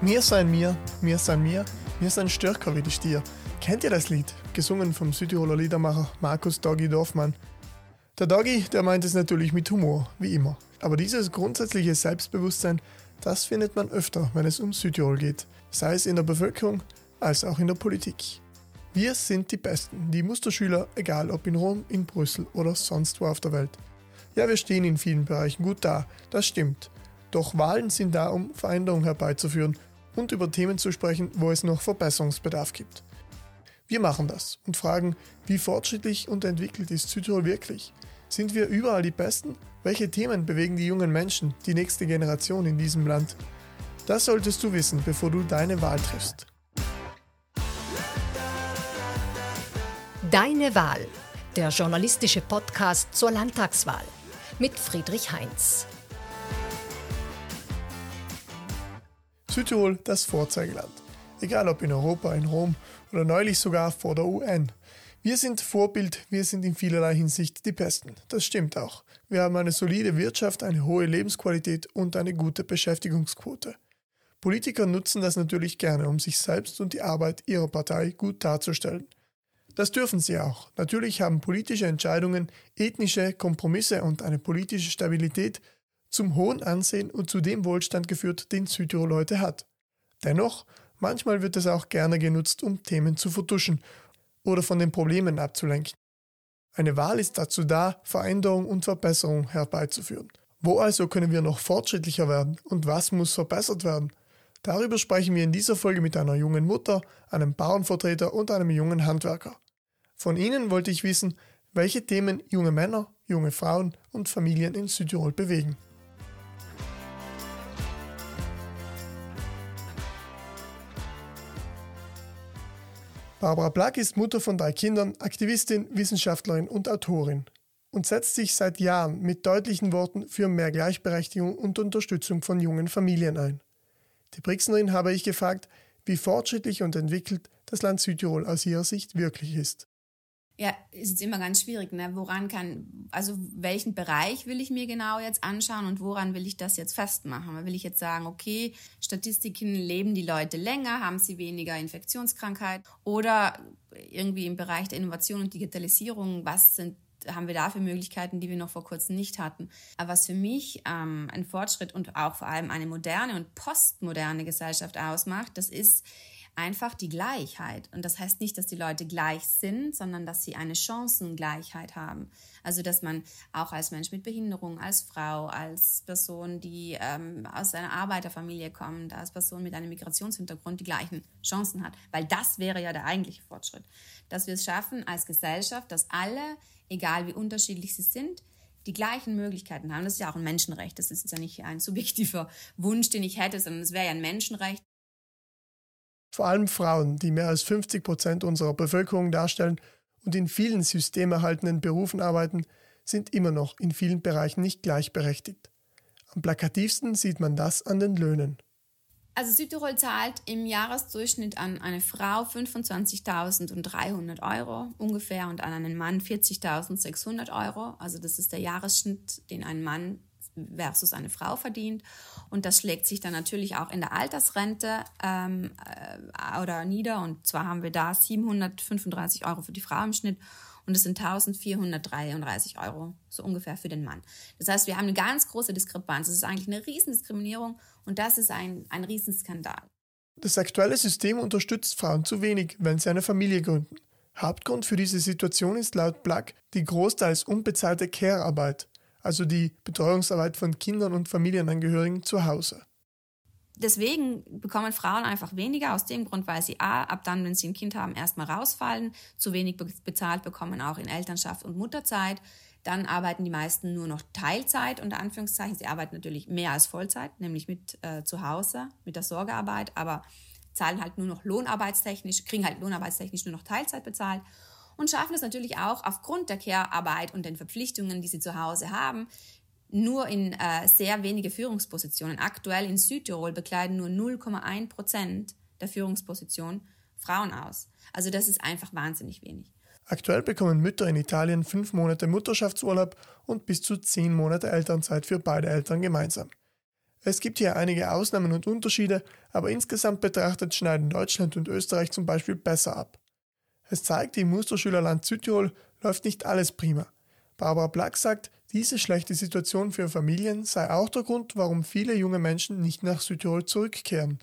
Mir sein mir, mir sein mir, mir sein stärker wie die Stier. Kennt ihr das Lied? Gesungen vom Südtiroler Liedermacher Markus Doggy Dorfmann. Der Doggy, der meint es natürlich mit Humor, wie immer. Aber dieses grundsätzliche Selbstbewusstsein, das findet man öfter, wenn es um Südtirol geht. Sei es in der Bevölkerung als auch in der Politik. Wir sind die Besten, die Musterschüler, egal ob in Rom, in Brüssel oder sonst wo auf der Welt. Ja, wir stehen in vielen Bereichen gut da, das stimmt. Doch Wahlen sind da, um Veränderungen herbeizuführen und über Themen zu sprechen, wo es noch Verbesserungsbedarf gibt. Wir machen das und fragen, wie fortschrittlich und entwickelt ist Südtirol wirklich? Sind wir überall die Besten? Welche Themen bewegen die jungen Menschen, die nächste Generation in diesem Land? Das solltest du wissen, bevor du deine Wahl triffst. Deine Wahl, der journalistische Podcast zur Landtagswahl mit Friedrich Heinz. Südtirol das Vorzeigeland. Egal ob in Europa, in Rom oder neulich sogar vor der UN. Wir sind Vorbild, wir sind in vielerlei Hinsicht die Besten. Das stimmt auch. Wir haben eine solide Wirtschaft, eine hohe Lebensqualität und eine gute Beschäftigungsquote. Politiker nutzen das natürlich gerne, um sich selbst und die Arbeit ihrer Partei gut darzustellen. Das dürfen sie auch. Natürlich haben politische Entscheidungen, ethnische Kompromisse und eine politische Stabilität zum hohen Ansehen und zu dem Wohlstand geführt, den Südtirol heute hat. Dennoch, manchmal wird es auch gerne genutzt, um Themen zu vertuschen oder von den Problemen abzulenken. Eine Wahl ist dazu da, Veränderung und Verbesserung herbeizuführen. Wo also können wir noch fortschrittlicher werden und was muss verbessert werden? Darüber sprechen wir in dieser Folge mit einer jungen Mutter, einem Bauernvertreter und einem jungen Handwerker. Von ihnen wollte ich wissen, welche Themen junge Männer, junge Frauen und Familien in Südtirol bewegen. Barbara Black ist Mutter von drei Kindern, Aktivistin, Wissenschaftlerin und Autorin und setzt sich seit Jahren mit deutlichen Worten für mehr Gleichberechtigung und Unterstützung von jungen Familien ein. Die Brixnerin habe ich gefragt, wie fortschrittlich und entwickelt das Land Südtirol aus ihrer Sicht wirklich ist. Ja, ist jetzt immer ganz schwierig, ne? Woran kann, also welchen Bereich will ich mir genau jetzt anschauen und woran will ich das jetzt festmachen? Will ich jetzt sagen, okay, Statistiken leben die Leute länger, haben sie weniger Infektionskrankheit oder irgendwie im Bereich der Innovation und Digitalisierung, was sind haben wir da für Möglichkeiten, die wir noch vor kurzem nicht hatten. Aber was für mich ähm, ein Fortschritt und auch vor allem eine moderne und postmoderne Gesellschaft ausmacht, das ist einfach die Gleichheit. Und das heißt nicht, dass die Leute gleich sind, sondern dass sie eine Chancengleichheit haben. Also dass man auch als Mensch mit Behinderung, als Frau, als Person, die ähm, aus einer Arbeiterfamilie kommt, als Person mit einem Migrationshintergrund die gleichen Chancen hat. Weil das wäre ja der eigentliche Fortschritt. Dass wir es schaffen als Gesellschaft, dass alle, egal wie unterschiedlich sie sind, die gleichen Möglichkeiten haben. Das ist ja auch ein Menschenrecht. Das ist ja nicht ein subjektiver Wunsch, den ich hätte, sondern es wäre ja ein Menschenrecht, vor allem Frauen, die mehr als 50 Prozent unserer Bevölkerung darstellen und in vielen systemerhaltenden Berufen arbeiten, sind immer noch in vielen Bereichen nicht gleichberechtigt. Am plakativsten sieht man das an den Löhnen. Also Südtirol zahlt im Jahresdurchschnitt an eine Frau 25.300 Euro ungefähr und an einen Mann 40.600 Euro. Also das ist der Jahresschnitt, den ein Mann versus eine Frau verdient. Und das schlägt sich dann natürlich auch in der Altersrente ähm, äh, oder nieder. Und zwar haben wir da 735 Euro für die Frau im Schnitt und es sind 1433 Euro so ungefähr für den Mann. Das heißt, wir haben eine ganz große Diskrepanz. Das ist eigentlich eine Riesendiskriminierung und das ist ein, ein Riesenskandal. Das aktuelle System unterstützt Frauen zu wenig, wenn sie eine Familie gründen. Hauptgrund für diese Situation ist laut Black die großteils unbezahlte Care-Arbeit also die Betreuungsarbeit von Kindern und Familienangehörigen zu Hause. Deswegen bekommen Frauen einfach weniger, aus dem Grund, weil sie A, ab dann, wenn sie ein Kind haben, erstmal rausfallen, zu wenig bezahlt bekommen, auch in Elternschaft und Mutterzeit. Dann arbeiten die meisten nur noch Teilzeit, unter Anführungszeichen. Sie arbeiten natürlich mehr als Vollzeit, nämlich mit äh, zu Hause, mit der Sorgearbeit, aber zahlen halt nur noch lohnarbeitstechnisch, kriegen halt lohnarbeitstechnisch nur noch Teilzeit bezahlt und schaffen es natürlich auch aufgrund der Care-Arbeit und den Verpflichtungen, die sie zu Hause haben, nur in äh, sehr wenige Führungspositionen. Aktuell in Südtirol bekleiden nur 0,1 Prozent der Führungspositionen Frauen aus. Also das ist einfach wahnsinnig wenig. Aktuell bekommen Mütter in Italien fünf Monate Mutterschaftsurlaub und bis zu zehn Monate Elternzeit für beide Eltern gemeinsam. Es gibt hier einige Ausnahmen und Unterschiede, aber insgesamt betrachtet schneiden Deutschland und Österreich zum Beispiel besser ab. Es zeigt, im Musterschülerland Südtirol läuft nicht alles prima. Barbara Black sagt, diese schlechte Situation für Familien sei auch der Grund, warum viele junge Menschen nicht nach Südtirol zurückkehren.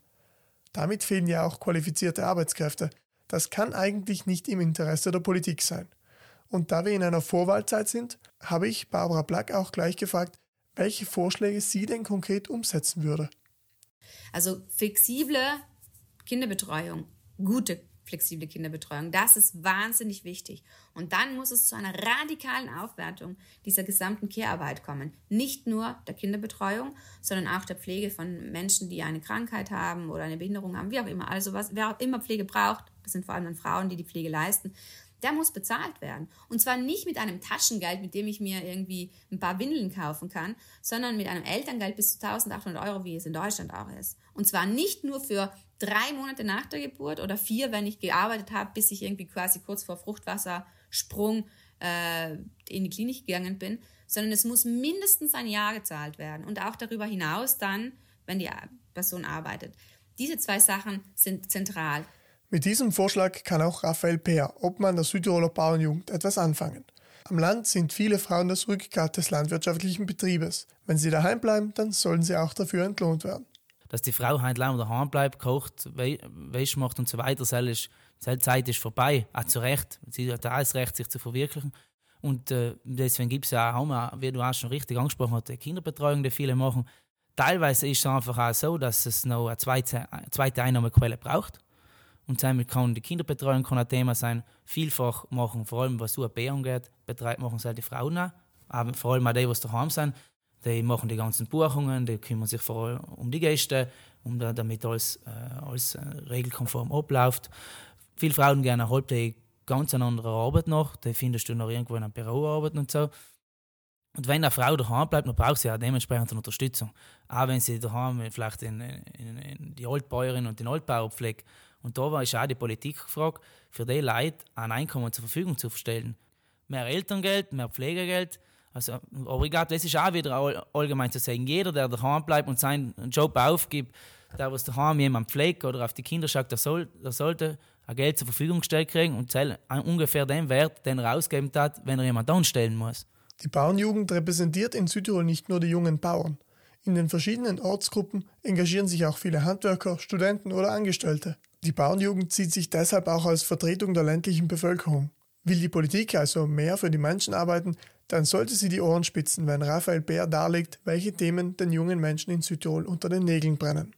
Damit fehlen ja auch qualifizierte Arbeitskräfte. Das kann eigentlich nicht im Interesse der Politik sein. Und da wir in einer Vorwahlzeit sind, habe ich Barbara Black auch gleich gefragt, welche Vorschläge sie denn konkret umsetzen würde. Also flexible Kinderbetreuung, gute flexible Kinderbetreuung. Das ist wahnsinnig wichtig. Und dann muss es zu einer radikalen Aufwertung dieser gesamten Care-Arbeit kommen. Nicht nur der Kinderbetreuung, sondern auch der Pflege von Menschen, die eine Krankheit haben oder eine Behinderung haben, wie auch immer. Also was, wer auch immer Pflege braucht, das sind vor allem dann Frauen, die die Pflege leisten, der muss bezahlt werden. Und zwar nicht mit einem Taschengeld, mit dem ich mir irgendwie ein paar Windeln kaufen kann, sondern mit einem Elterngeld bis zu 1800 Euro, wie es in Deutschland auch ist. Und zwar nicht nur für drei Monate nach der Geburt oder vier, wenn ich gearbeitet habe, bis ich irgendwie quasi kurz vor Fruchtwassersprung äh, in die Klinik gegangen bin, sondern es muss mindestens ein Jahr gezahlt werden und auch darüber hinaus dann, wenn die Person arbeitet. Diese zwei Sachen sind zentral. Mit diesem Vorschlag kann auch Raphael Peer, Obmann der Südtiroler Bauernjugend, etwas anfangen. Am Land sind viele Frauen das Rückgrat des landwirtschaftlichen Betriebes. Wenn sie daheim bleiben, dann sollen sie auch dafür entlohnt werden dass die Frau halt lange daheim bleibt, kocht, Wäsche macht und so weiter, selbst ist, Zeit ist vorbei, auch zu Recht. Sie hat alles Recht, sich zu verwirklichen. Und äh, deswegen gibt es ja auch, wie du auch schon richtig angesprochen hast, die Kinderbetreuung, die viele machen. Teilweise ist es einfach auch so, dass es noch eine zweite, eine zweite Einnahmequelle braucht. Und damit kann die Kinderbetreuung kann ein Thema sein. Vielfach machen, vor allem was UAB angeht, betreibt, machen es halt die Frauen auch. Vor allem auch die, die daheim sind. Die machen die ganzen Buchungen, die kümmern sich vor allem um die Gäste, um da, damit alles, äh, alles äh, regelkonform abläuft. Viele Frauen gerne halt die ganz eine andere Arbeit noch, die findest du noch irgendwo in einem Büro arbeiten und so. Und wenn eine Frau daheim bleibt, dann braucht sie auch dementsprechend eine Unterstützung. Auch wenn sie daheim vielleicht in, in, in die Altbäuerin und den Altbauer pflegt. Und da war ich auch die Politik gefragt, für die Leute ein Einkommen zur Verfügung zu stellen. Mehr Elterngeld, mehr Pflegegeld, also, aber ich glaube, das ist auch wieder allgemein zu sagen. Jeder, der daheim bleibt und seinen Job aufgibt, der, was daheim jemand pflegt oder auf die Kinder schaut, der, soll, der sollte ein Geld zur Verfügung gestellt kriegen und ungefähr den Wert, den er ausgeben hat, wenn er jemand anstellen muss. Die Bauernjugend repräsentiert in Südtirol nicht nur die jungen Bauern. In den verschiedenen Ortsgruppen engagieren sich auch viele Handwerker, Studenten oder Angestellte. Die Bauernjugend sieht sich deshalb auch als Vertretung der ländlichen Bevölkerung. Will die Politik also mehr für die Menschen arbeiten, dann sollte sie die Ohren spitzen, wenn Raphael Bär darlegt, welche Themen den jungen Menschen in Südtirol unter den Nägeln brennen.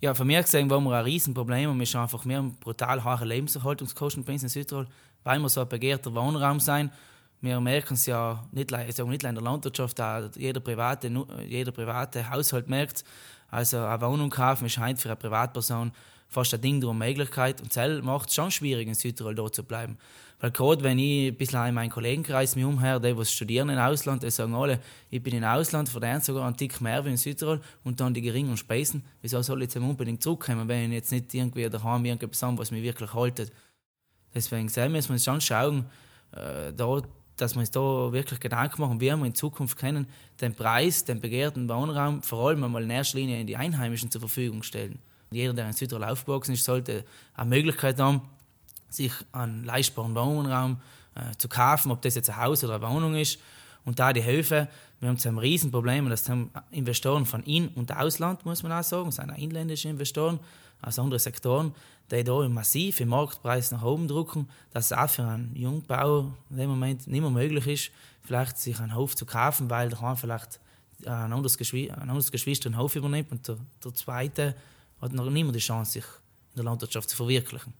Ja, von mir gesehen war wir ein Riesenproblem und wir haben einfach mehr brutal hohe Lebenserhaltungskosten bei uns in Südtirol, weil wir so ein begehrter Wohnraum sein. Wir merken es ja nicht, also nicht in der Landwirtschaft, auch jeder private, jeder private Haushalt merkt es. Also eine Wohnung kaufen ist heute für eine Privatperson fast ein Ding der Möglichkeit und das macht es schon schwierig, in Südtirol dort zu bleiben. Weil gerade wenn ich ein bisschen in meinen Kollegenkreis mich umher, die, die studieren im Ausland, die sagen alle, ich bin im Ausland, verdiene sogar einen Tick mehr wie in Südtirol und dann die geringen Speisen. Wieso soll ich jetzt unbedingt zurückkommen, wenn ich jetzt nicht irgendwie daheim irgendetwas habe, was mich wirklich haltet? Deswegen wir uns schon schauen, äh, da, dass wir uns da wirklich Gedanken machen, wie wir in Zukunft können, den Preis, den begehrten Wohnraum vor allem einmal in erster Linie in die Einheimischen zur Verfügung stellen. Jeder, der in Südtirol aufgewachsen ist, sollte eine Möglichkeit haben, sich einen leistbaren Wohnraum äh, zu kaufen, ob das jetzt ein Haus oder eine Wohnung ist. Und da die Hilfe, wir haben ein Riesenproblem, das haben Investoren von In- und Ausland, muss man auch sagen, das sind auch inländische Investoren aus anderen Sektoren, die da massiv im Marktpreis nach oben drücken, dass es auch für einen Jungbauer in dem Moment nicht mehr möglich ist, vielleicht sich einen Hof zu kaufen, weil der vielleicht ein anderes, ein anderes Geschwister einen Hof übernimmt und der, der zweite hat noch nicht mehr die Chance, sich in der Landwirtschaft zu verwirklichen.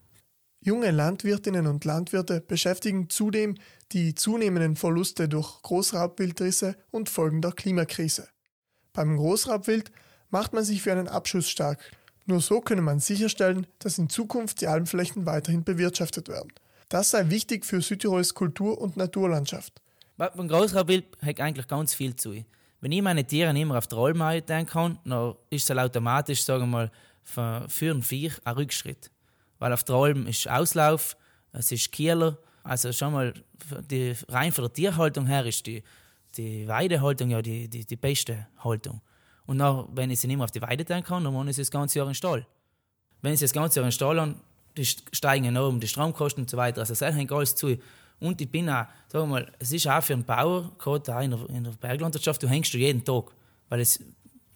Junge Landwirtinnen und Landwirte beschäftigen zudem die zunehmenden Verluste durch Großraubwildrisse und Folgen der Klimakrise. Beim Großraubwild macht man sich für einen Abschuss stark. Nur so könne man sicherstellen, dass in Zukunft die Almflächen weiterhin bewirtschaftet werden. Das sei wichtig für Südtirols Kultur- und Naturlandschaft. Beim Großraubwild hat eigentlich ganz viel zu. Wenn ich meine Tiere immer auf die Rollmauer denken kann, dann ist es automatisch, sagen wir mal, für ein Viech ein Rückschritt weil auf der Alm ist Auslauf, es ist Kieler. Also schon mal die, rein von der Tierhaltung her ist die, die Weidehaltung ja die, die, die beste Haltung. Und dann, wenn ich sie nicht mehr auf die Weide tun kann, dann muss ich sie das ganze Jahr in den Stall. Wenn sie das ganze Jahr in den Stall haben, die steigen enorm, die Stromkosten und so weiter. Also, das hängt alles zu. Und ich bin auch, sagen wir mal, es ist auch für einen Bauer, gerade auch in der, in der Berglandwirtschaft, du hängst du jeden Tag. Weil es,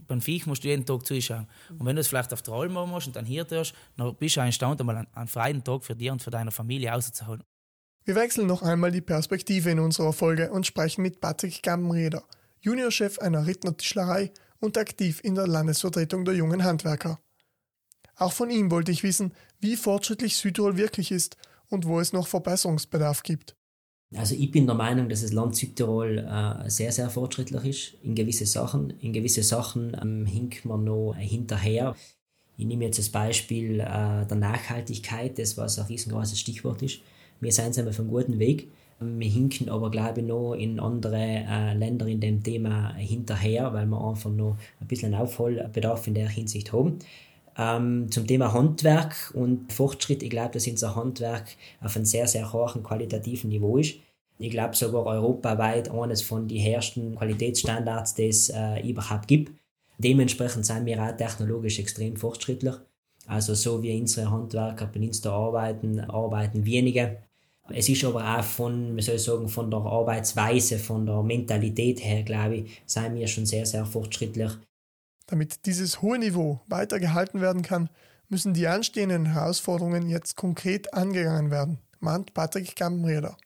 beim Viech musst du jeden Tag zuschauen. Und wenn du es vielleicht auf der Alm machen musst und dann hier tust, dann bist du auch imstande, einmal einen, einen freien Tag für dich und für deine Familie auszuholen. Wir wechseln noch einmal die Perspektive in unserer Folge und sprechen mit Patrick Gammenreder, Juniorchef einer Rittner-Tischlerei und aktiv in der Landesvertretung der jungen Handwerker. Auch von ihm wollte ich wissen, wie fortschrittlich Südtirol wirklich ist und wo es noch Verbesserungsbedarf gibt. Also ich bin der Meinung, dass das Land Südtirol äh, sehr, sehr fortschrittlich ist in gewisse Sachen. In gewisse Sachen ähm, hinkt man noch hinterher. Ich nehme jetzt das Beispiel äh, der Nachhaltigkeit, das was ein riesengroßes Stichwort ist. Wir sind auf einem guten Weg. Wir hinken aber, glaube ich, noch in andere äh, Länder in dem Thema hinterher, weil wir einfach noch ein bisschen Aufholbedarf in der Hinsicht haben. Ähm, zum Thema Handwerk und Fortschritt, ich glaube, dass unser Handwerk auf einem sehr, sehr hohen qualitativen Niveau ist. Ich glaube sogar europaweit eines von den ersten Qualitätsstandards, die es äh, überhaupt gibt. Dementsprechend sind wir auch technologisch extrem fortschrittlich. Also so wie unsere Handwerker bei uns da arbeiten, arbeiten wenige. Es ist aber auch von, wie soll ich sagen, von der Arbeitsweise, von der Mentalität her, glaube ich, sind wir schon sehr, sehr fortschrittlich. Damit dieses hohe Niveau weiter gehalten werden kann, müssen die anstehenden Herausforderungen jetzt konkret angegangen werden, mahnt Patrick Gamrieder.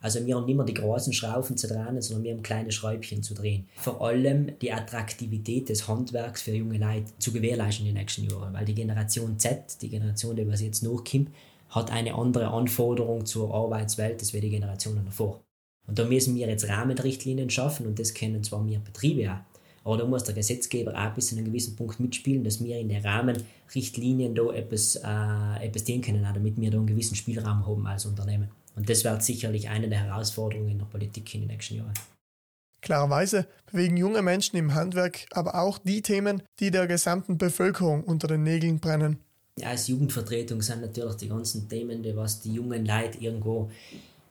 Also wir haben nicht mehr die großen Schrauben zu drehen, sondern wir haben kleine Schräubchen zu drehen. Vor allem die Attraktivität des Handwerks für junge Leute zu gewährleisten in den nächsten Jahren. Weil die Generation Z, die Generation, die was jetzt nachkommt, hat eine andere Anforderung zur Arbeitswelt als die Generationen davor. Und da müssen wir jetzt Rahmenrichtlinien schaffen und das kennen zwar wir Betriebe auch, aber da muss der Gesetzgeber auch bis zu einem gewissen Punkt mitspielen, dass wir in den Rahmenrichtlinien da etwas, äh, etwas tun können, damit wir da einen gewissen Spielraum haben als Unternehmen. Und das wird sicherlich eine der Herausforderungen in der Politik in den nächsten Jahren. Klarerweise bewegen junge Menschen im Handwerk aber auch die Themen, die der gesamten Bevölkerung unter den Nägeln brennen. Als Jugendvertretung sind natürlich die ganzen Themen, die was die jungen Leute irgendwo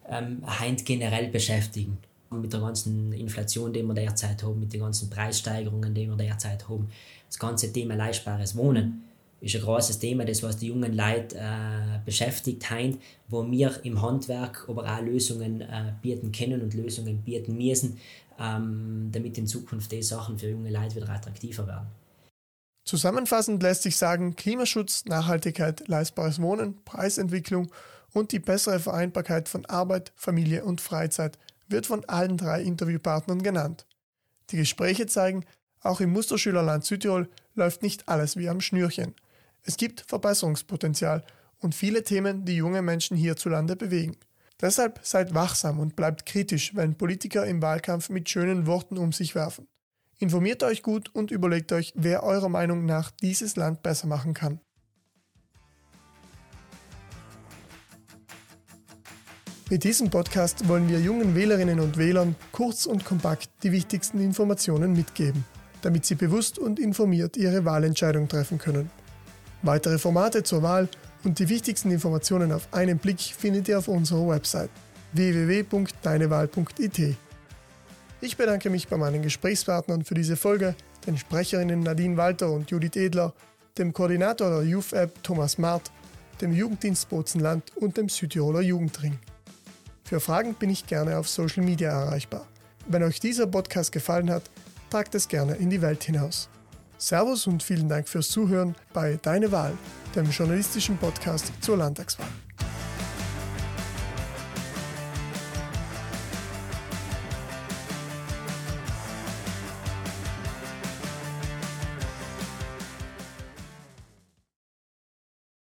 ähm, generell beschäftigen mit der ganzen Inflation, die wir derzeit haben, mit den ganzen Preissteigerungen, die wir derzeit haben. Das ganze Thema leistbares Wohnen ist ein großes Thema, das was die jungen Leute äh, beschäftigt haben, wo wir im Handwerk aber auch Lösungen äh, bieten können und Lösungen bieten müssen, ähm, damit in Zukunft die Sachen für junge Leute wieder attraktiver werden. Zusammenfassend lässt sich sagen, Klimaschutz, Nachhaltigkeit, leistbares Wohnen, Preisentwicklung und die bessere Vereinbarkeit von Arbeit, Familie und Freizeit wird von allen drei Interviewpartnern genannt. Die Gespräche zeigen, auch im Musterschülerland Südtirol läuft nicht alles wie am Schnürchen. Es gibt Verbesserungspotenzial und viele Themen, die junge Menschen hierzulande bewegen. Deshalb seid wachsam und bleibt kritisch, wenn Politiker im Wahlkampf mit schönen Worten um sich werfen. Informiert euch gut und überlegt euch, wer eurer Meinung nach dieses Land besser machen kann. Mit diesem Podcast wollen wir jungen Wählerinnen und Wählern kurz und kompakt die wichtigsten Informationen mitgeben, damit sie bewusst und informiert ihre Wahlentscheidung treffen können. Weitere Formate zur Wahl und die wichtigsten Informationen auf einen Blick findet ihr auf unserer Website www.deinewahl.it. Ich bedanke mich bei meinen Gesprächspartnern für diese Folge, den Sprecherinnen Nadine Walter und Judith Edler, dem Koordinator der Youth App Thomas Mart, dem Jugenddienst Bozenland und dem Südtiroler Jugendring. Für Fragen bin ich gerne auf Social Media erreichbar. Wenn euch dieser Podcast gefallen hat, tragt es gerne in die Welt hinaus. Servus und vielen Dank fürs Zuhören bei Deine Wahl, dem journalistischen Podcast zur Landtagswahl.